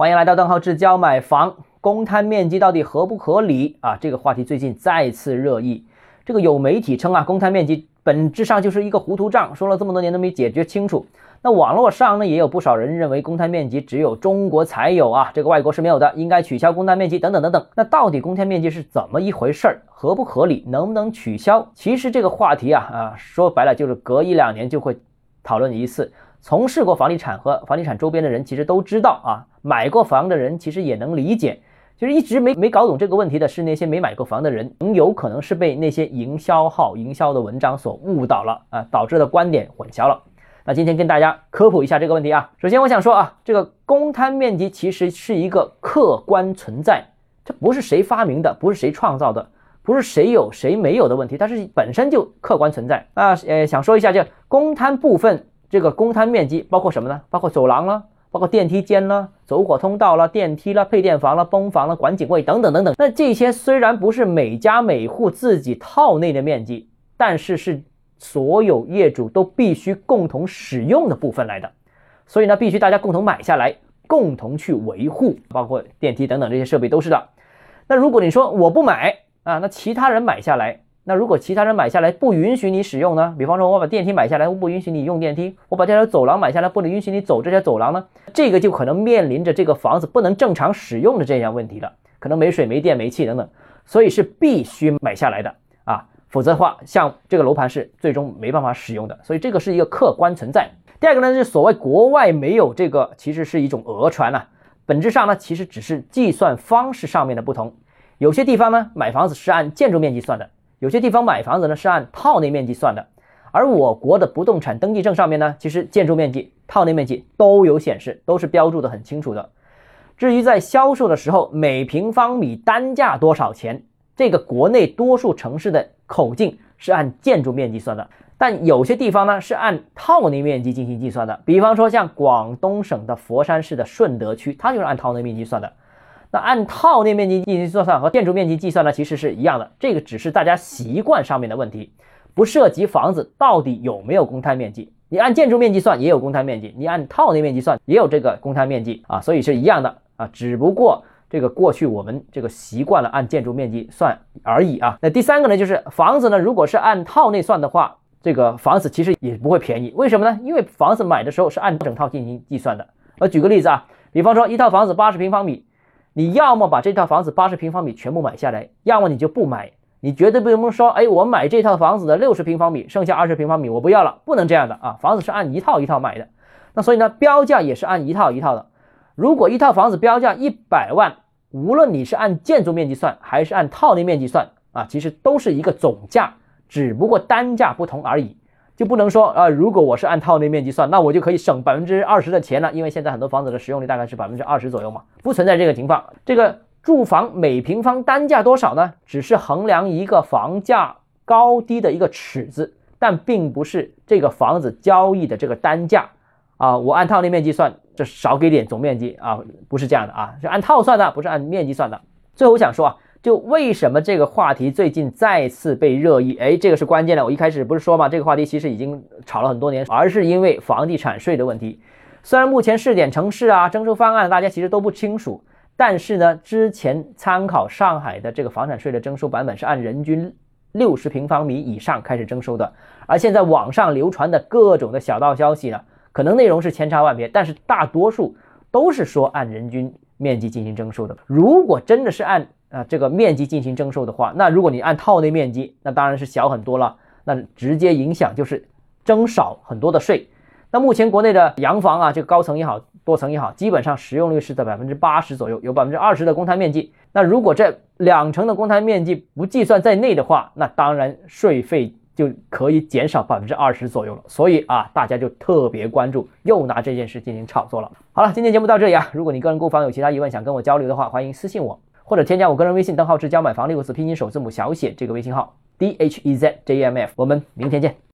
欢迎来到邓浩志教买房。公摊面积到底合不合理啊？这个话题最近再次热议。这个有媒体称啊，公摊面积本质上就是一个糊涂账，说了这么多年都没解决清楚。那网络上呢，也有不少人认为公摊面积只有中国才有啊，这个外国是没有的，应该取消公摊面积等等等等。那到底公摊面积是怎么一回事儿？合不合理？能不能取消？其实这个话题啊啊，说白了就是隔一两年就会讨论一次。从事过房地产和房地产周边的人其实都知道啊，买过房的人其实也能理解。就是一直没没搞懂这个问题的是那些没买过房的人，很有可能是被那些营销号营销的文章所误导了啊，导致的观点混淆了。那今天跟大家科普一下这个问题啊。首先我想说啊，这个公摊面积其实是一个客观存在，这不是谁发明的，不是谁创造的，不是谁有谁没有的问题，它是本身就客观存在啊。呃，想说一下，这公摊部分这个公摊面积包括什么呢？包括走廊了，包括电梯间了，走火通道了，电梯了，配电房了，泵房了，管井位等等等等。那这些虽然不是每家每户自己套内的面积，但是是。所有业主都必须共同使用的部分来的，所以呢，必须大家共同买下来，共同去维护，包括电梯等等这些设备都是的。那如果你说我不买啊，那其他人买下来，那如果其他人买下来不允许你使用呢？比方说我把电梯买下来，我不允许你用电梯；我把这条走廊买下来，不能允许你走这条走廊呢？这个就可能面临着这个房子不能正常使用的这样问题了，可能没水、没电、没气等等，所以是必须买下来的啊。否则的话，像这个楼盘是最终没办法使用的，所以这个是一个客观存在。第二个呢，就是所谓国外没有这个，其实是一种讹传啊。本质上呢，其实只是计算方式上面的不同。有些地方呢，买房子是按建筑面积算的；有些地方买房子呢是按套内面积算的。而我国的不动产登记证上面呢，其实建筑面积、套内面积都有显示，都是标注的很清楚的。至于在销售的时候，每平方米单价多少钱？这个国内多数城市的口径是按建筑面积算的，但有些地方呢是按套内面积进行计算的。比方说像广东省的佛山市的顺德区，它就是按套内面积算的。那按套内面积进行计算和建筑面积计算呢，其实是一样的。这个只是大家习惯上面的问题，不涉及房子到底有没有公摊面积。你按建筑面积算也有公摊面积，你按套内面积算也有这个公摊面积啊，所以是一样的啊，只不过。这个过去我们这个习惯了按建筑面积算而已啊。那第三个呢，就是房子呢，如果是按套内算的话，这个房子其实也不会便宜。为什么呢？因为房子买的时候是按整套进行计算的。我举个例子啊，比方说一套房子八十平方米，你要么把这套房子八十平方米全部买下来，要么你就不买。你绝对不能说，哎，我买这套房子的六十平方米，剩下二十平方米我不要了，不能这样的啊。房子是按一套一套买的，那所以呢，标价也是按一套一套的。如果一套房子标价一百万，无论你是按建筑面积算还是按套内面积算啊，其实都是一个总价，只不过单价不同而已。就不能说啊，如果我是按套内面积算，那我就可以省百分之二十的钱了，因为现在很多房子的使用率大概是百分之二十左右嘛，不存在这个情况。这个住房每平方单价多少呢？只是衡量一个房价高低的一个尺子，但并不是这个房子交易的这个单价。啊，我按套内面积算，这少给点总面积啊，不是这样的啊，是按套算的，不是按面积算的。最后我想说啊，就为什么这个话题最近再次被热议？哎，这个是关键的。我一开始不是说嘛，这个话题其实已经炒了很多年，而是因为房地产税的问题。虽然目前试点城市啊，征收方案大家其实都不清楚，但是呢，之前参考上海的这个房产税的征收版本是按人均六十平方米以上开始征收的，而现在网上流传的各种的小道消息呢？可能内容是千差万别，但是大多数都是说按人均面积进行征收的。如果真的是按啊这个面积进行征收的话，那如果你按套内面积，那当然是小很多了。那直接影响就是征少很多的税。那目前国内的洋房啊，这个高层也好，多层也好，基本上使用率是在百分之八十左右，有百分之二十的公摊面积。那如果这两成的公摊面积不计算在内的话，那当然税费。就可以减少百分之二十左右了，所以啊，大家就特别关注，又拿这件事进行炒作了。好了，今天节目到这里啊，如果你个人购房有其他疑问想跟我交流的话，欢迎私信我，或者添加我个人微信邓浩志教买房六个字拼音首字母小写这个微信号 d h e z j m f，我们明天见。